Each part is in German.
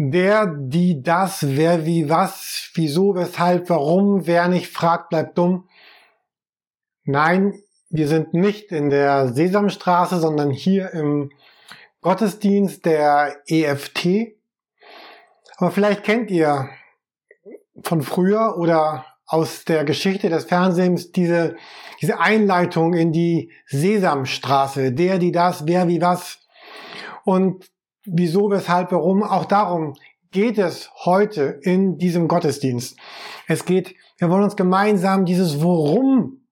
Der, die, das, wer, wie, was, wieso, weshalb, warum, wer nicht fragt, bleibt dumm. Nein, wir sind nicht in der Sesamstraße, sondern hier im Gottesdienst der EFT. Aber vielleicht kennt ihr von früher oder aus der Geschichte des Fernsehens diese, diese Einleitung in die Sesamstraße. Der, die, das, wer, wie, was. Und wieso, weshalb, warum. Auch darum geht es heute in diesem Gottesdienst. Es geht, wir wollen uns gemeinsam dieses Worum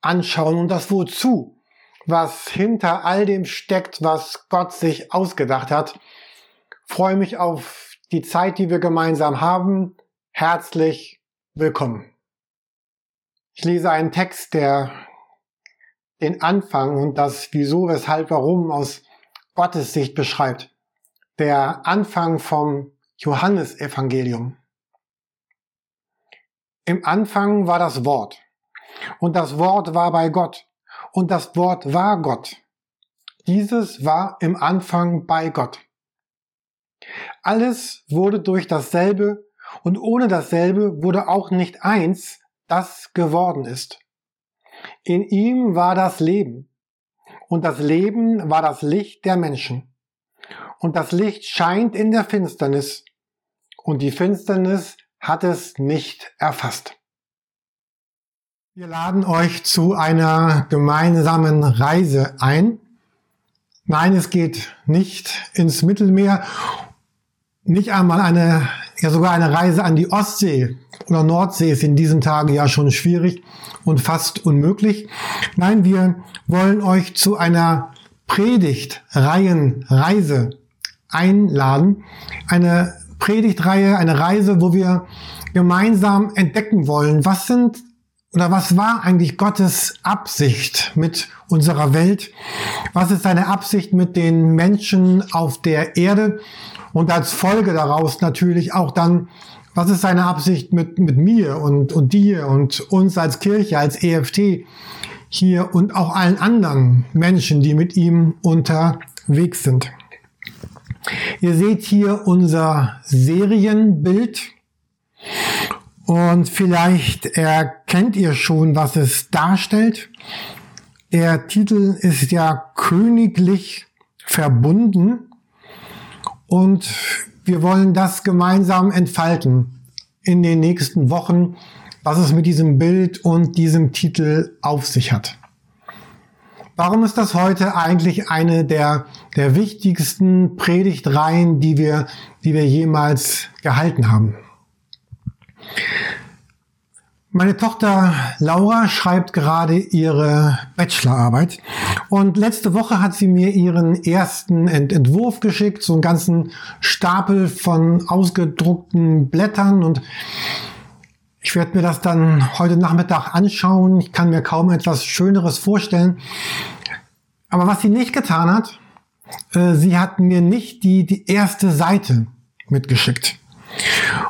anschauen und das Wozu, was hinter all dem steckt, was Gott sich ausgedacht hat. freue mich auf die Zeit, die wir gemeinsam haben. Herzlich willkommen. Ich lese einen Text, der den Anfang und das Wieso, Weshalb, Warum aus Gottes Sicht beschreibt der Anfang vom Johannesevangelium. Im Anfang war das Wort und das Wort war bei Gott und das Wort war Gott. Dieses war im Anfang bei Gott. Alles wurde durch dasselbe und ohne dasselbe wurde auch nicht eins, das geworden ist. In ihm war das Leben und das Leben war das Licht der Menschen und das Licht scheint in der Finsternis und die Finsternis hat es nicht erfasst. Wir laden euch zu einer gemeinsamen Reise ein. Nein, es geht nicht ins Mittelmeer, nicht einmal eine, ja sogar eine Reise an die Ostsee oder Nordsee ist in diesen Tagen ja schon schwierig und fast unmöglich. Nein, wir wollen euch zu einer Predigtreihenreise einladen. Eine Predigtreihe, eine Reise, wo wir gemeinsam entdecken wollen, was sind oder was war eigentlich Gottes Absicht mit unserer Welt? Was ist seine Absicht mit den Menschen auf der Erde? Und als Folge daraus natürlich auch dann, was ist seine Absicht mit, mit mir und, und dir und uns als Kirche, als EFT hier und auch allen anderen Menschen, die mit ihm unterwegs sind? Ihr seht hier unser Serienbild und vielleicht erkennt ihr schon, was es darstellt. Der Titel ist ja königlich verbunden und wir wollen das gemeinsam entfalten in den nächsten Wochen, was es mit diesem Bild und diesem Titel auf sich hat. Warum ist das heute eigentlich eine der, der wichtigsten Predigtreihen, die wir, die wir jemals gehalten haben? Meine Tochter Laura schreibt gerade ihre Bachelorarbeit und letzte Woche hat sie mir ihren ersten Ent Entwurf geschickt, so einen ganzen Stapel von ausgedruckten Blättern und ich werde mir das dann heute Nachmittag anschauen. Ich kann mir kaum etwas Schöneres vorstellen. Aber was sie nicht getan hat, äh, sie hat mir nicht die, die erste Seite mitgeschickt.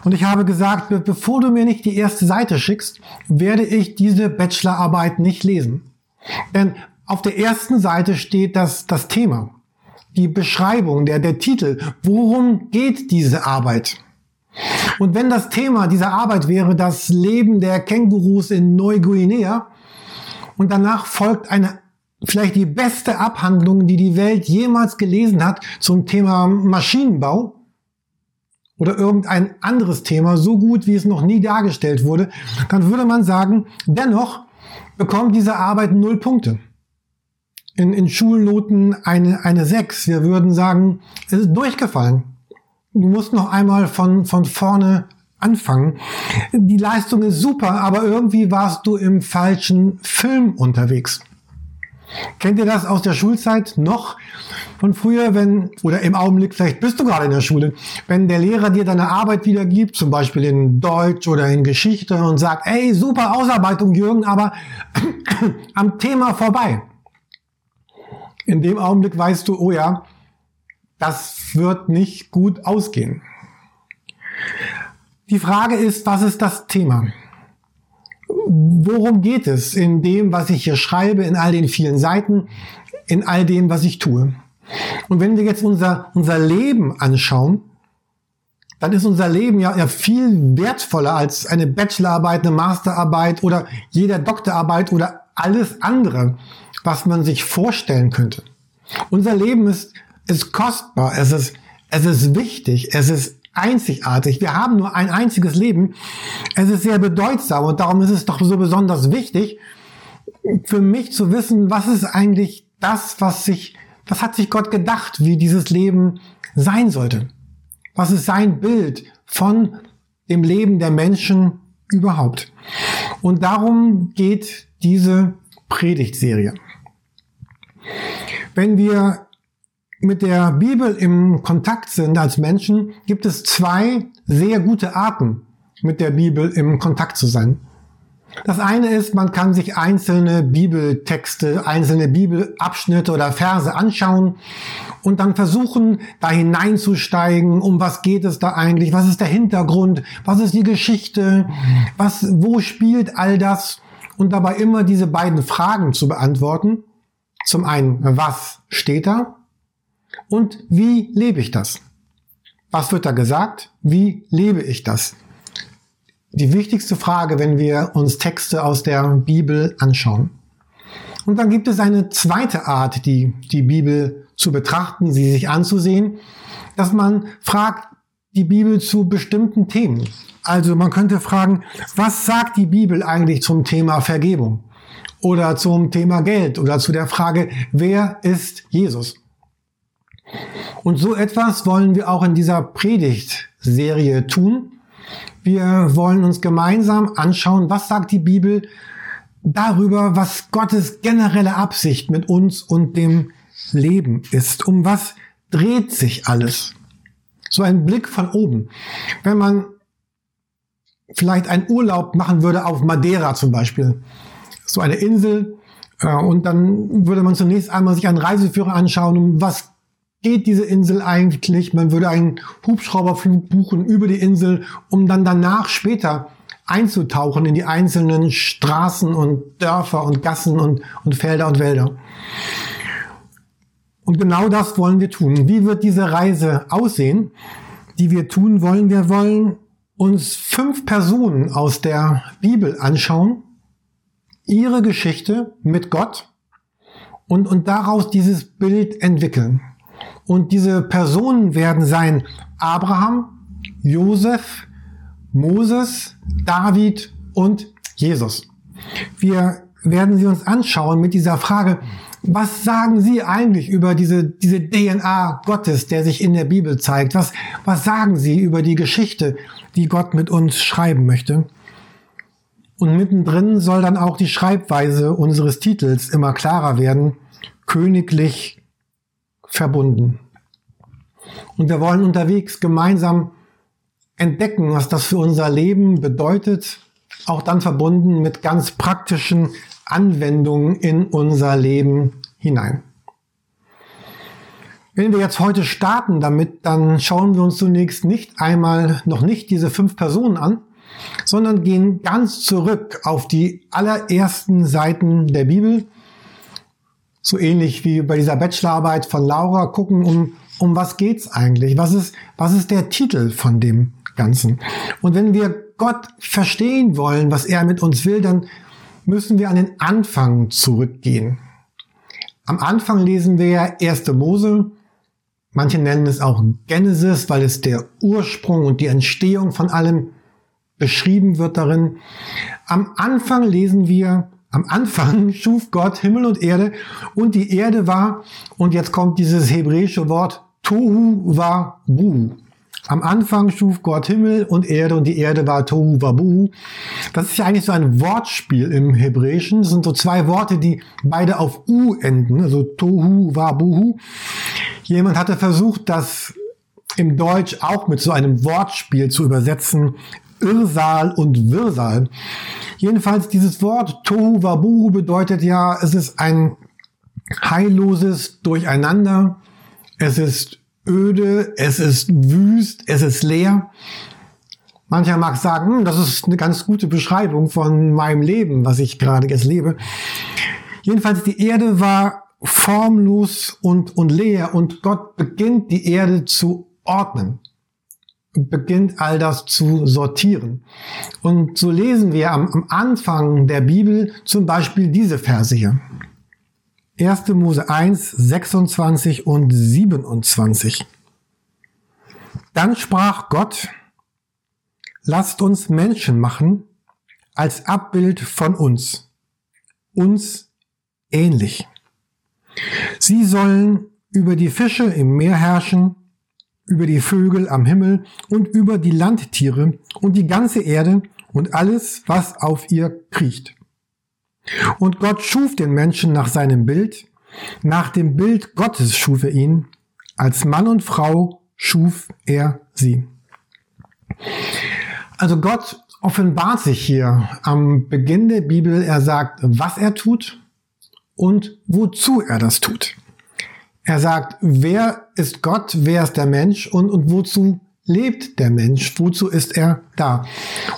Und ich habe gesagt, bevor du mir nicht die erste Seite schickst, werde ich diese Bachelorarbeit nicht lesen. Denn auf der ersten Seite steht das, das Thema, die Beschreibung, der, der Titel. Worum geht diese Arbeit? Und wenn das Thema dieser Arbeit wäre das Leben der Kängurus in Neuguinea und danach folgt eine vielleicht die beste Abhandlung, die die Welt jemals gelesen hat zum Thema Maschinenbau oder irgendein anderes Thema, so gut wie es noch nie dargestellt wurde, dann würde man sagen, dennoch bekommt diese Arbeit null Punkte. In, in Schulnoten eine, eine 6. Wir würden sagen, es ist durchgefallen du musst noch einmal von, von vorne anfangen. Die Leistung ist super, aber irgendwie warst du im falschen Film unterwegs. Kennt ihr das aus der Schulzeit noch von früher, wenn, oder im Augenblick, vielleicht bist du gerade in der Schule, wenn der Lehrer dir deine Arbeit wiedergibt, zum Beispiel in Deutsch oder in Geschichte und sagt, ey, super Ausarbeitung, Jürgen, aber am Thema vorbei. In dem Augenblick weißt du, oh ja, das wird nicht gut ausgehen. Die Frage ist, was ist das Thema? Worum geht es in dem, was ich hier schreibe, in all den vielen Seiten, in all dem, was ich tue? Und wenn wir jetzt unser, unser Leben anschauen, dann ist unser Leben ja, ja viel wertvoller als eine Bachelorarbeit, eine Masterarbeit oder jeder Doktorarbeit oder alles andere, was man sich vorstellen könnte. Unser Leben ist, ist kostbar, es ist, es ist wichtig, es ist einzigartig. Wir haben nur ein einziges Leben. Es ist sehr bedeutsam und darum ist es doch so besonders wichtig, für mich zu wissen, was ist eigentlich das, was sich, was hat sich Gott gedacht, wie dieses Leben sein sollte. Was ist sein Bild von dem Leben der Menschen überhaupt? Und darum geht diese Predigtserie. Wenn wir mit der Bibel im Kontakt sind als Menschen, gibt es zwei sehr gute Arten, mit der Bibel im Kontakt zu sein. Das eine ist, man kann sich einzelne Bibeltexte, einzelne Bibelabschnitte oder Verse anschauen und dann versuchen, da hineinzusteigen, um was geht es da eigentlich, was ist der Hintergrund, was ist die Geschichte, was, wo spielt all das und dabei immer diese beiden Fragen zu beantworten. Zum einen, was steht da und wie lebe ich das? Was wird da gesagt? Wie lebe ich das? die wichtigste Frage, wenn wir uns Texte aus der Bibel anschauen. Und dann gibt es eine zweite Art, die, die Bibel zu betrachten, sie sich anzusehen, dass man fragt die Bibel zu bestimmten Themen. Also man könnte fragen, was sagt die Bibel eigentlich zum Thema Vergebung? Oder zum Thema Geld? Oder zu der Frage, wer ist Jesus? Und so etwas wollen wir auch in dieser Predigtserie tun. Wir wollen uns gemeinsam anschauen, was sagt die Bibel darüber, was Gottes generelle Absicht mit uns und dem Leben ist. Um was dreht sich alles? So ein Blick von oben. Wenn man vielleicht einen Urlaub machen würde auf Madeira zum Beispiel, so eine Insel, äh, und dann würde man zunächst einmal sich einen Reiseführer anschauen, um was geht diese Insel eigentlich? Man würde einen Hubschrauberflug buchen über die Insel, um dann danach später einzutauchen in die einzelnen Straßen und Dörfer und Gassen und, und Felder und Wälder. Und genau das wollen wir tun. Wie wird diese Reise aussehen, die wir tun wollen? Wir wollen uns fünf Personen aus der Bibel anschauen, ihre Geschichte mit Gott und, und daraus dieses Bild entwickeln. Und diese Personen werden sein Abraham, Josef, Moses, David und Jesus. Wir werden sie uns anschauen mit dieser Frage, was sagen Sie eigentlich über diese, diese DNA Gottes, der sich in der Bibel zeigt? Was, was sagen Sie über die Geschichte, die Gott mit uns schreiben möchte? Und mittendrin soll dann auch die Schreibweise unseres Titels immer klarer werden. Königlich verbunden. Und wir wollen unterwegs gemeinsam entdecken, was das für unser Leben bedeutet, auch dann verbunden mit ganz praktischen Anwendungen in unser Leben hinein. Wenn wir jetzt heute starten damit, dann schauen wir uns zunächst nicht einmal noch nicht diese fünf Personen an, sondern gehen ganz zurück auf die allerersten Seiten der Bibel so ähnlich wie bei dieser Bachelorarbeit von Laura gucken, um, um was geht's eigentlich? Was ist, was ist der Titel von dem Ganzen? Und wenn wir Gott verstehen wollen, was er mit uns will, dann müssen wir an den Anfang zurückgehen. Am Anfang lesen wir ja 1. Mose. Manche nennen es auch Genesis, weil es der Ursprung und die Entstehung von allem beschrieben wird darin. Am Anfang lesen wir am Anfang schuf Gott Himmel und Erde und die Erde war, und jetzt kommt dieses hebräische Wort Tohu wa Bu. Am Anfang schuf Gott Himmel und Erde und die Erde war Tohu wa Bu. Das ist ja eigentlich so ein Wortspiel im Hebräischen. Das sind so zwei Worte, die beide auf U enden, also Tohu wa Buhu. Jemand hatte versucht, das im Deutsch auch mit so einem Wortspiel zu übersetzen. Irrsal und Wirrsal. Jedenfalls dieses Wort Tohu Wabuhu bedeutet ja, es ist ein heilloses Durcheinander. Es ist öde, es ist wüst, es ist leer. Mancher mag sagen, hm, das ist eine ganz gute Beschreibung von meinem Leben, was ich gerade jetzt lebe. Jedenfalls die Erde war formlos und, und leer und Gott beginnt die Erde zu ordnen. Beginnt all das zu sortieren. Und so lesen wir am, am Anfang der Bibel zum Beispiel diese Verse hier. 1. Mose 1, 26 und 27. Dann sprach Gott, lasst uns Menschen machen als Abbild von uns, uns ähnlich. Sie sollen über die Fische im Meer herrschen, über die Vögel am Himmel und über die Landtiere und die ganze Erde und alles, was auf ihr kriecht. Und Gott schuf den Menschen nach seinem Bild, nach dem Bild Gottes schuf er ihn, als Mann und Frau schuf er sie. Also Gott offenbart sich hier am Beginn der Bibel. Er sagt, was er tut und wozu er das tut. Er sagt, wer ist Gott, wer ist der Mensch und, und wozu lebt der Mensch, wozu ist er da.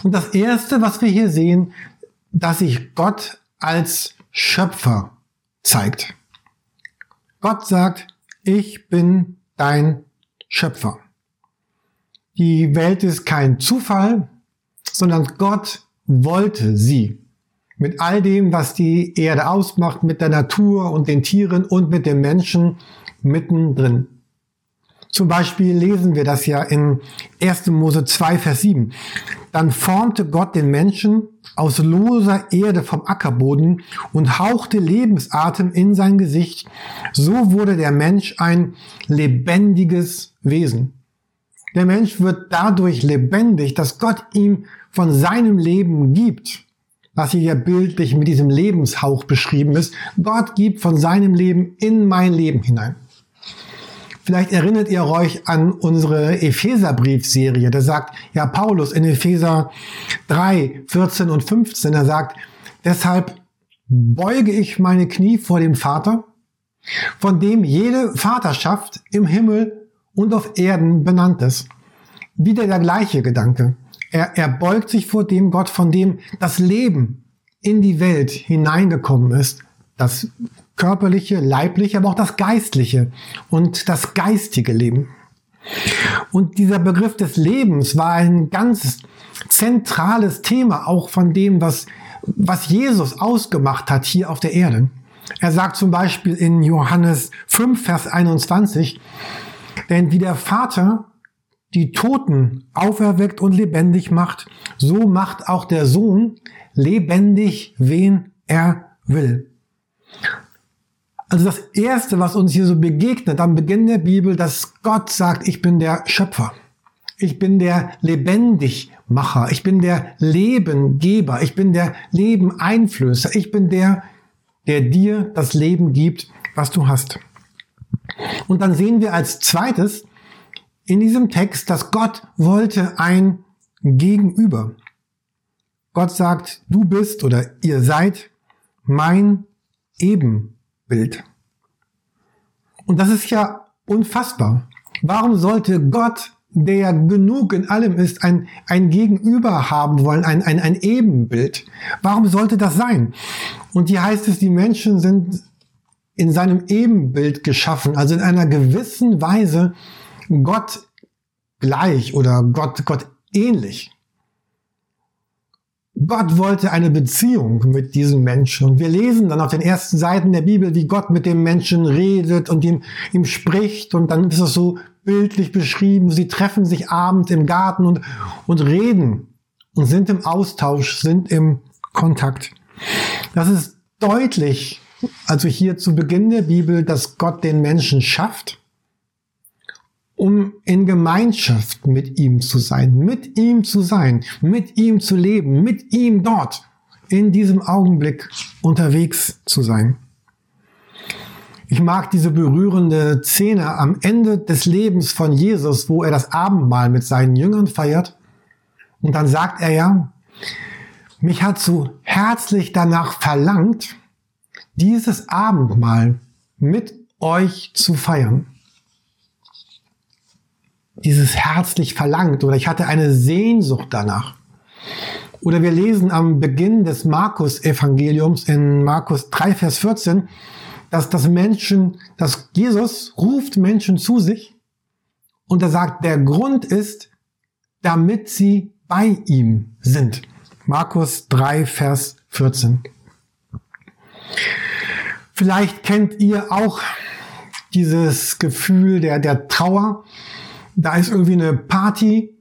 Und das Erste, was wir hier sehen, dass sich Gott als Schöpfer zeigt. Gott sagt, ich bin dein Schöpfer. Die Welt ist kein Zufall, sondern Gott wollte sie. Mit all dem, was die Erde ausmacht, mit der Natur und den Tieren und mit dem Menschen mittendrin. Zum Beispiel lesen wir das ja in 1. Mose 2, Vers 7. Dann formte Gott den Menschen aus loser Erde vom Ackerboden und hauchte Lebensatem in sein Gesicht. So wurde der Mensch ein lebendiges Wesen. Der Mensch wird dadurch lebendig, dass Gott ihm von seinem Leben gibt, was hier bildlich mit diesem Lebenshauch beschrieben ist. Gott gibt von seinem Leben in mein Leben hinein. Vielleicht erinnert ihr euch an unsere Epheserbriefserie. Da sagt ja Paulus in Epheser 3, 14 und 15, er sagt, deshalb beuge ich meine Knie vor dem Vater, von dem jede Vaterschaft im Himmel und auf Erden benannt ist. Wieder der gleiche Gedanke. Er, er beugt sich vor dem Gott, von dem das Leben in die Welt hineingekommen ist, das körperliche, leibliche, aber auch das geistliche und das geistige Leben. Und dieser Begriff des Lebens war ein ganz zentrales Thema auch von dem, was, was Jesus ausgemacht hat hier auf der Erde. Er sagt zum Beispiel in Johannes 5, Vers 21, denn wie der Vater die Toten auferweckt und lebendig macht, so macht auch der Sohn lebendig, wen er will. Also das Erste, was uns hier so begegnet am Beginn der Bibel, dass Gott sagt, ich bin der Schöpfer. Ich bin der Lebendigmacher. Ich bin der Lebengeber. Ich bin der Lebeneinflößer. Ich bin der, der dir das Leben gibt, was du hast. Und dann sehen wir als zweites in diesem Text, dass Gott wollte ein Gegenüber. Gott sagt, du bist oder ihr seid mein Ebenbild. Bild. Und das ist ja unfassbar. Warum sollte Gott, der ja genug in allem ist, ein, ein Gegenüber haben wollen, ein, ein, ein Ebenbild? Warum sollte das sein? Und hier heißt es, die Menschen sind in seinem Ebenbild geschaffen, also in einer gewissen Weise Gott gleich oder Gott, Gott ähnlich. Gott wollte eine Beziehung mit diesem Menschen. Und wir lesen dann auf den ersten Seiten der Bibel, wie Gott mit dem Menschen redet und ihm, ihm spricht. Und dann ist es so bildlich beschrieben. Sie treffen sich abend im Garten und, und reden und sind im Austausch, sind im Kontakt. Das ist deutlich, also hier zu Beginn der Bibel, dass Gott den Menschen schafft um in Gemeinschaft mit ihm zu sein, mit ihm zu sein, mit ihm zu leben, mit ihm dort in diesem Augenblick unterwegs zu sein. Ich mag diese berührende Szene am Ende des Lebens von Jesus, wo er das Abendmahl mit seinen Jüngern feiert. Und dann sagt er ja, mich hat so herzlich danach verlangt, dieses Abendmahl mit euch zu feiern dieses herzlich verlangt oder ich hatte eine Sehnsucht danach. Oder wir lesen am Beginn des Markus-Evangeliums in Markus 3, Vers 14, dass das Menschen, dass Jesus ruft Menschen zu sich und er sagt, der Grund ist, damit sie bei ihm sind. Markus 3, Vers 14. Vielleicht kennt ihr auch dieses Gefühl der, der Trauer. Da ist irgendwie eine Party.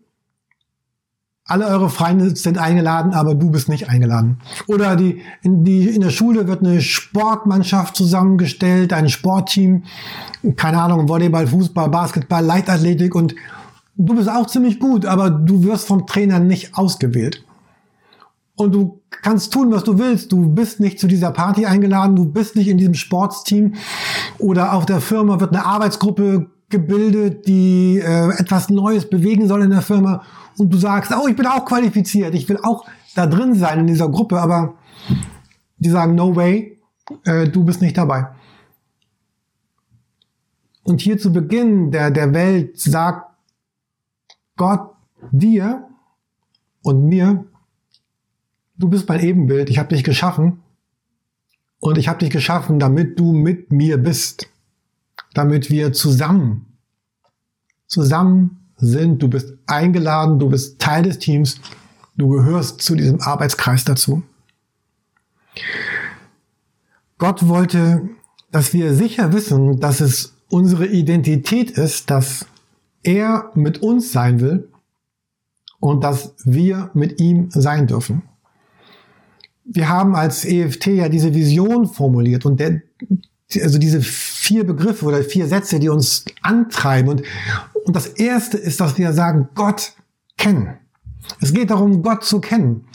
Alle eure Freunde sind eingeladen, aber du bist nicht eingeladen. Oder die, in, die, in der Schule wird eine Sportmannschaft zusammengestellt, ein Sportteam. Keine Ahnung, Volleyball, Fußball, Basketball, Leichtathletik und du bist auch ziemlich gut, aber du wirst vom Trainer nicht ausgewählt und du kannst tun, was du willst. Du bist nicht zu dieser Party eingeladen, du bist nicht in diesem Sportsteam oder auf der Firma wird eine Arbeitsgruppe gebildet, die äh, etwas Neues bewegen soll in der Firma. Und du sagst, oh, ich bin auch qualifiziert, ich will auch da drin sein in dieser Gruppe, aber die sagen, no way, äh, du bist nicht dabei. Und hier zu Beginn der, der Welt sagt Gott dir und mir, du bist mein Ebenbild, ich habe dich geschaffen. Und ich habe dich geschaffen, damit du mit mir bist, damit wir zusammen, zusammen sind. Du bist eingeladen, du bist Teil des Teams, du gehörst zu diesem Arbeitskreis dazu. Gott wollte, dass wir sicher wissen, dass es unsere Identität ist, dass er mit uns sein will und dass wir mit ihm sein dürfen wir haben als EFT ja diese Vision formuliert und der, also diese vier Begriffe oder vier Sätze, die uns antreiben. Und, und das erste ist, dass wir sagen, Gott kennen. Es geht darum, Gott zu kennen.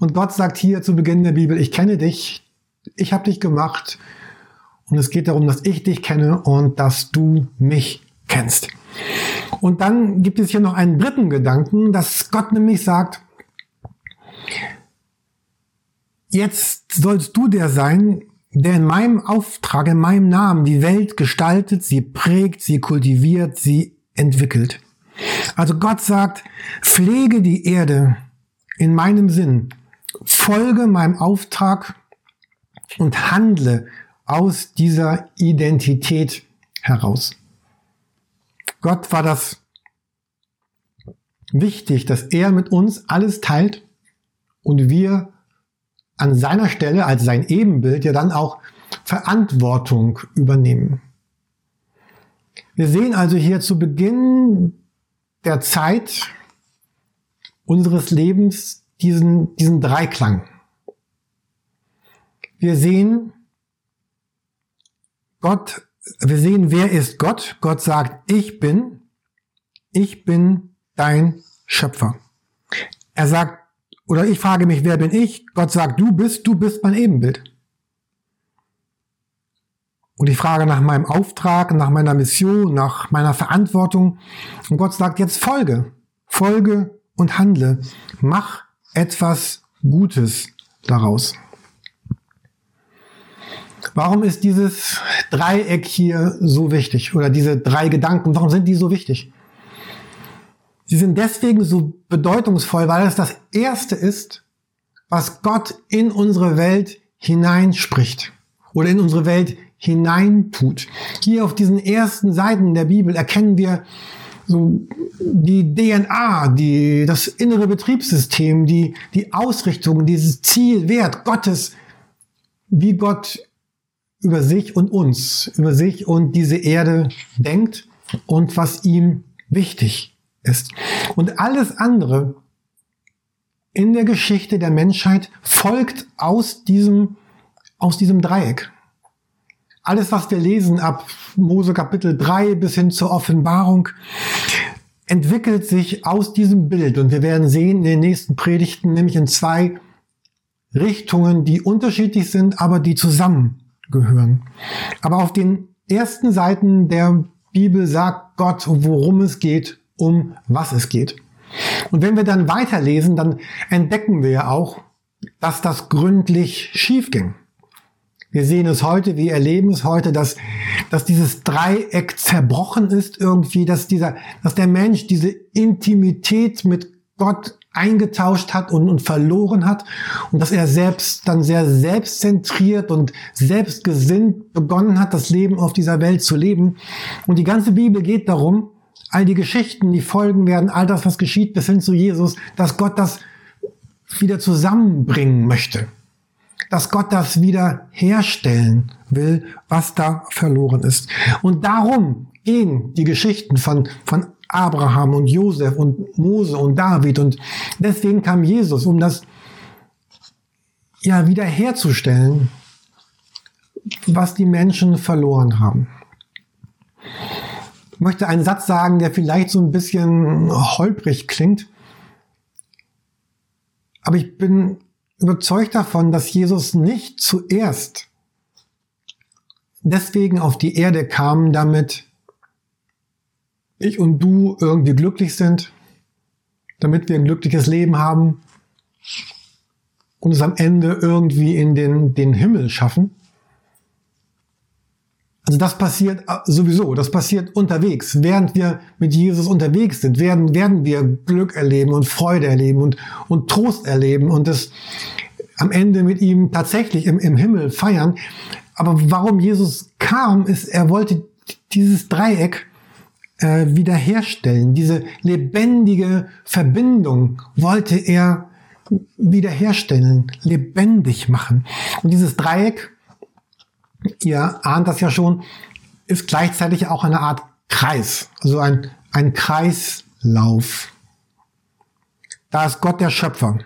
Und Gott sagt hier zu Beginn der Bibel, ich kenne dich, ich habe dich gemacht. Und es geht darum, dass ich dich kenne und dass du mich kennst. Und dann gibt es hier noch einen dritten Gedanken, dass Gott nämlich sagt, Jetzt sollst du der sein, der in meinem Auftrag, in meinem Namen die Welt gestaltet, sie prägt, sie kultiviert, sie entwickelt. Also Gott sagt, pflege die Erde in meinem Sinn, folge meinem Auftrag und handle aus dieser Identität heraus. Gott war das wichtig, dass er mit uns alles teilt und wir an seiner Stelle als sein Ebenbild ja dann auch Verantwortung übernehmen. Wir sehen also hier zu Beginn der Zeit unseres Lebens diesen, diesen Dreiklang. Wir sehen Gott, wir sehen, wer ist Gott? Gott sagt, ich bin, ich bin dein Schöpfer. Er sagt, oder ich frage mich, wer bin ich? Gott sagt, du bist, du bist mein Ebenbild. Und ich frage nach meinem Auftrag, nach meiner Mission, nach meiner Verantwortung. Und Gott sagt jetzt folge, folge und handle. Mach etwas Gutes daraus. Warum ist dieses Dreieck hier so wichtig? Oder diese drei Gedanken, warum sind die so wichtig? Sie sind deswegen so bedeutungsvoll, weil es das Erste ist, was Gott in unsere Welt hineinspricht oder in unsere Welt hineintut. Hier auf diesen ersten Seiten der Bibel erkennen wir so die DNA, die, das innere Betriebssystem, die, die Ausrichtung, dieses Ziel, Wert Gottes, wie Gott über sich und uns, über sich und diese Erde denkt und was ihm wichtig ist. Und alles andere in der Geschichte der Menschheit folgt aus diesem, aus diesem Dreieck. Alles, was wir lesen ab Mose Kapitel 3 bis hin zur Offenbarung, entwickelt sich aus diesem Bild. Und wir werden sehen in den nächsten Predigten, nämlich in zwei Richtungen, die unterschiedlich sind, aber die zusammengehören. Aber auf den ersten Seiten der Bibel sagt Gott, worum es geht um was es geht. Und wenn wir dann weiterlesen, dann entdecken wir ja auch, dass das gründlich schief ging. Wir sehen es heute, wir erleben es heute, dass, dass dieses Dreieck zerbrochen ist irgendwie, dass dieser, dass der Mensch diese Intimität mit Gott eingetauscht hat und, und verloren hat und dass er selbst dann sehr selbstzentriert und selbstgesinnt begonnen hat, das Leben auf dieser Welt zu leben. Und die ganze Bibel geht darum, all die Geschichten, die folgen werden, all das, was geschieht bis hin zu Jesus, dass Gott das wieder zusammenbringen möchte. Dass Gott das wieder herstellen will, was da verloren ist. Und darum gehen die Geschichten von, von Abraham und Josef und Mose und David. Und deswegen kam Jesus, um das ja wiederherzustellen, was die Menschen verloren haben. Ich möchte einen Satz sagen, der vielleicht so ein bisschen holprig klingt. Aber ich bin überzeugt davon, dass Jesus nicht zuerst deswegen auf die Erde kam, damit ich und du irgendwie glücklich sind, damit wir ein glückliches Leben haben und es am Ende irgendwie in den, den Himmel schaffen. Also das passiert äh, sowieso, das passiert unterwegs. Während wir mit Jesus unterwegs sind, werden, werden wir Glück erleben und Freude erleben und, und Trost erleben und es am Ende mit ihm tatsächlich im, im Himmel feiern. Aber warum Jesus kam, ist, er wollte dieses Dreieck äh, wiederherstellen. Diese lebendige Verbindung wollte er wiederherstellen, lebendig machen. Und dieses Dreieck, ihr ahnt das ja schon, ist gleichzeitig auch eine Art Kreis, also ein, ein Kreislauf. Da ist Gott der Schöpfer.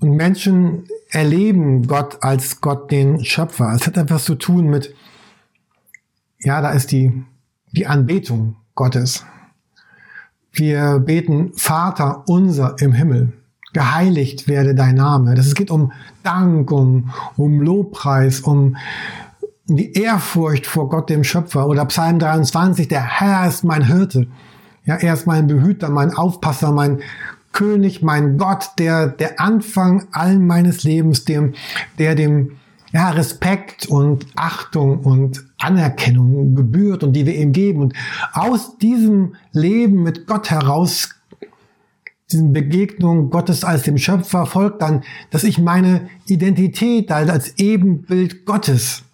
Und Menschen erleben Gott als Gott den Schöpfer. Es hat etwas zu tun mit ja, da ist die, die Anbetung Gottes. Wir beten Vater unser im Himmel. Geheiligt werde dein Name. Das, es geht um Dank, um, um Lobpreis, um, die Ehrfurcht vor Gott, dem Schöpfer. Oder Psalm 23, der Herr ist mein Hirte. Ja, er ist mein Behüter, mein Aufpasser, mein König, mein Gott, der, der Anfang allen meines Lebens, dem, der dem, ja, Respekt und Achtung und Anerkennung gebührt und die wir ihm geben. Und aus diesem Leben mit Gott heraus, diesen Begegnung Gottes als dem Schöpfer folgt dann, dass ich meine Identität als Ebenbild Gottes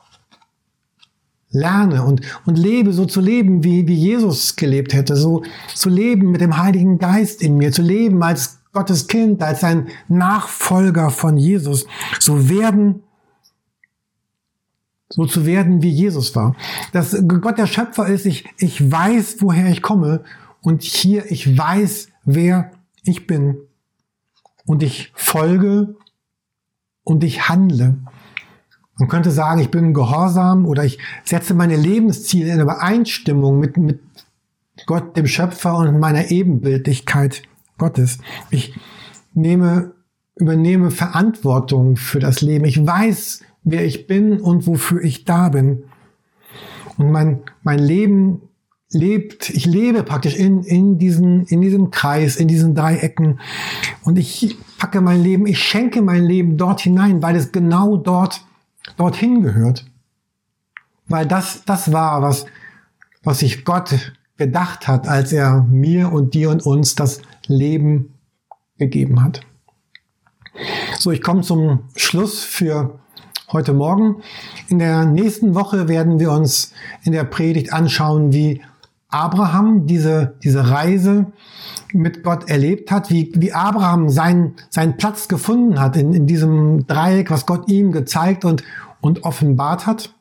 lerne und, und lebe, so zu leben, wie, wie Jesus gelebt hätte, so zu leben mit dem Heiligen Geist in mir, zu leben als Gottes Kind, als ein Nachfolger von Jesus, so werden so zu werden, wie Jesus war. Dass Gott der Schöpfer ist, ich, ich weiß, woher ich komme und hier, ich weiß, wer ich bin. Und ich folge und ich handle. Man könnte sagen, ich bin gehorsam oder ich setze meine Lebensziele in Übereinstimmung mit, mit Gott, dem Schöpfer und meiner Ebenbildlichkeit Gottes. Ich nehme, übernehme Verantwortung für das Leben. Ich weiß, wer ich bin und wofür ich da bin. Und mein, mein Leben lebt, ich lebe praktisch in, in, diesen, in diesem Kreis, in diesen Dreiecken. Und ich packe mein Leben, ich schenke mein Leben dort hinein, weil es genau dort, dorthin gehört. Weil das, das war, was, was sich Gott gedacht hat, als er mir und dir und uns das Leben gegeben hat. So, ich komme zum Schluss für heute Morgen. In der nächsten Woche werden wir uns in der Predigt anschauen, wie Abraham diese, diese Reise mit Gott erlebt hat, wie, wie Abraham seinen, seinen Platz gefunden hat in, in diesem Dreieck, was Gott ihm gezeigt und, und offenbart hat.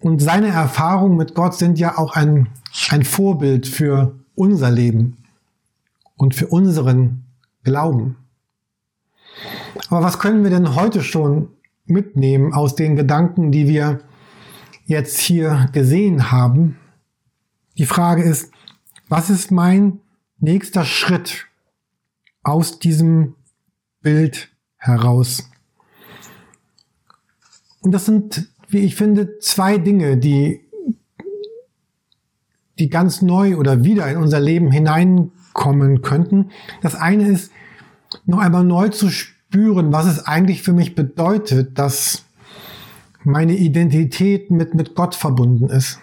Und seine Erfahrungen mit Gott sind ja auch ein, ein Vorbild für unser Leben und für unseren Glauben. Aber was können wir denn heute schon mitnehmen aus den Gedanken, die wir jetzt hier gesehen haben? Die Frage ist, was ist mein nächster Schritt aus diesem Bild heraus? Und das sind, wie ich finde, zwei Dinge, die, die ganz neu oder wieder in unser Leben hineinkommen könnten. Das eine ist, noch einmal neu zu spüren, was es eigentlich für mich bedeutet, dass meine Identität mit, mit Gott verbunden ist.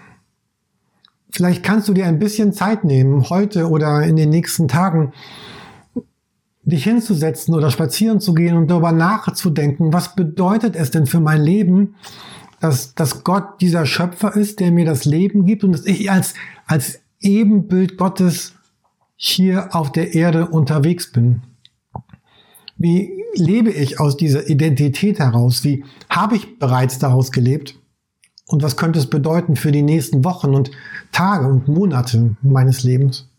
Vielleicht kannst du dir ein bisschen Zeit nehmen, heute oder in den nächsten Tagen, dich hinzusetzen oder spazieren zu gehen und darüber nachzudenken, was bedeutet es denn für mein Leben, dass, dass Gott dieser Schöpfer ist, der mir das Leben gibt und dass ich als, als Ebenbild Gottes hier auf der Erde unterwegs bin. Wie lebe ich aus dieser Identität heraus? Wie habe ich bereits daraus gelebt? Und was könnte es bedeuten für die nächsten Wochen und Tage und Monate meines Lebens?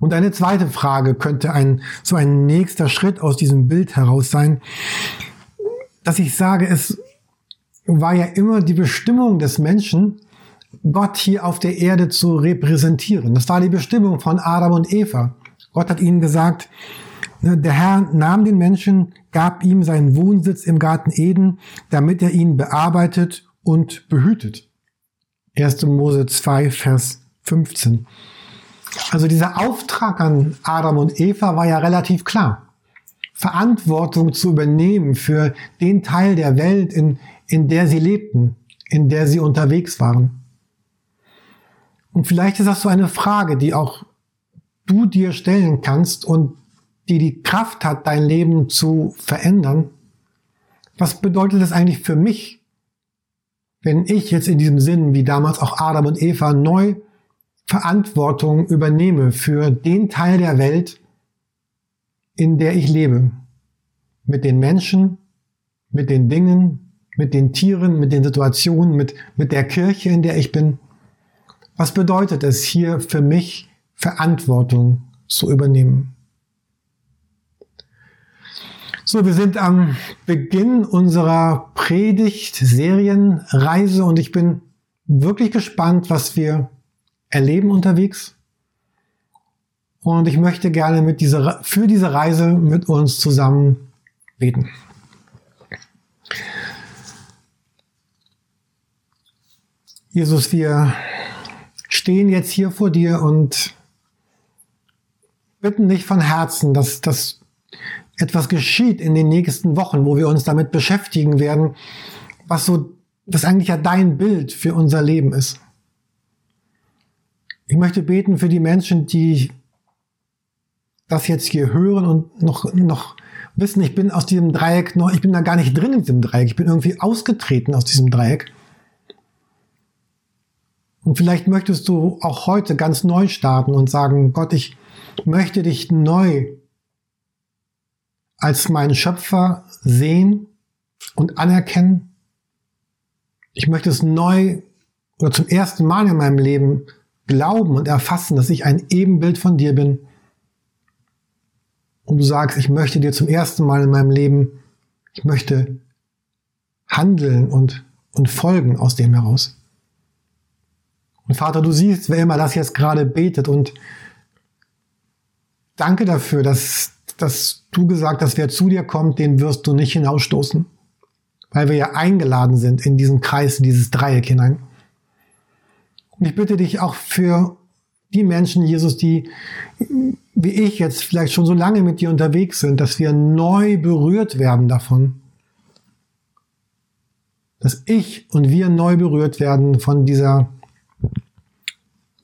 Und eine zweite Frage könnte ein, so ein nächster Schritt aus diesem Bild heraus sein, dass ich sage, es war ja immer die Bestimmung des Menschen, Gott hier auf der Erde zu repräsentieren. Das war die Bestimmung von Adam und Eva. Gott hat ihnen gesagt, der Herr nahm den Menschen, gab ihm seinen Wohnsitz im Garten Eden, damit er ihn bearbeitet und behütet. 1. Mose 2, Vers 15. Also dieser Auftrag an Adam und Eva war ja relativ klar. Verantwortung zu übernehmen für den Teil der Welt, in, in der sie lebten, in der sie unterwegs waren. Und vielleicht ist das so eine Frage, die auch du dir stellen kannst und die die Kraft hat, dein Leben zu verändern. Was bedeutet das eigentlich für mich, wenn ich jetzt in diesem Sinn, wie damals auch Adam und Eva, neu Verantwortung übernehme für den Teil der Welt, in der ich lebe? Mit den Menschen, mit den Dingen, mit den Tieren, mit den Situationen, mit, mit der Kirche, in der ich bin. Was bedeutet es hier für mich, Verantwortung zu übernehmen? So, wir sind am Beginn unserer Predigt-Serienreise und ich bin wirklich gespannt, was wir erleben unterwegs. Und ich möchte gerne mit dieser, für diese Reise mit uns zusammen beten. Jesus, wir stehen jetzt hier vor dir und bitten dich von Herzen, dass, dass etwas geschieht in den nächsten Wochen, wo wir uns damit beschäftigen werden, was so, was eigentlich ja dein Bild für unser Leben ist. Ich möchte beten für die Menschen, die das jetzt hier hören und noch, noch wissen, ich bin aus diesem Dreieck noch, ich bin da gar nicht drin in diesem Dreieck, ich bin irgendwie ausgetreten aus diesem Dreieck. Und vielleicht möchtest du auch heute ganz neu starten und sagen, Gott, ich möchte dich neu als meinen Schöpfer sehen und anerkennen. Ich möchte es neu oder zum ersten Mal in meinem Leben glauben und erfassen, dass ich ein Ebenbild von dir bin. Und du sagst, ich möchte dir zum ersten Mal in meinem Leben, ich möchte handeln und, und folgen aus dem heraus. Und Vater, du siehst, wer immer das jetzt gerade betet und danke dafür, dass, dass du gesagt hast, wer zu dir kommt, den wirst du nicht hinausstoßen. Weil wir ja eingeladen sind in diesen Kreis, in dieses Dreieck hinein. Und ich bitte dich auch für die Menschen, Jesus, die wie ich jetzt vielleicht schon so lange mit dir unterwegs sind, dass wir neu berührt werden davon. Dass ich und wir neu berührt werden von dieser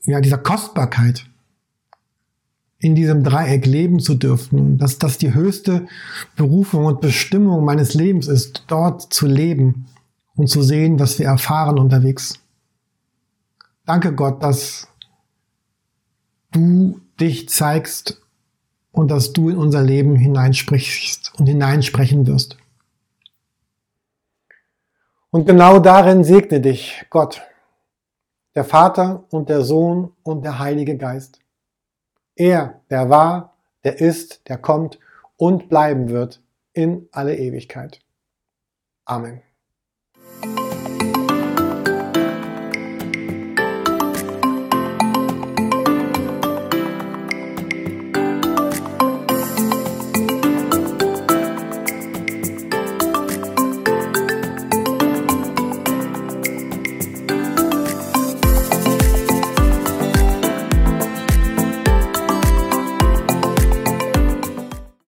ja, dieser Kostbarkeit in diesem Dreieck leben zu dürfen, dass das die höchste Berufung und Bestimmung meines Lebens ist, dort zu leben und zu sehen, was wir erfahren unterwegs. Danke Gott, dass du dich zeigst und dass du in unser Leben hineinsprichst und hineinsprechen wirst. Und genau darin segne dich Gott der Vater und der Sohn und der Heilige Geist. Er, der war, der ist, der kommt und bleiben wird in alle Ewigkeit. Amen.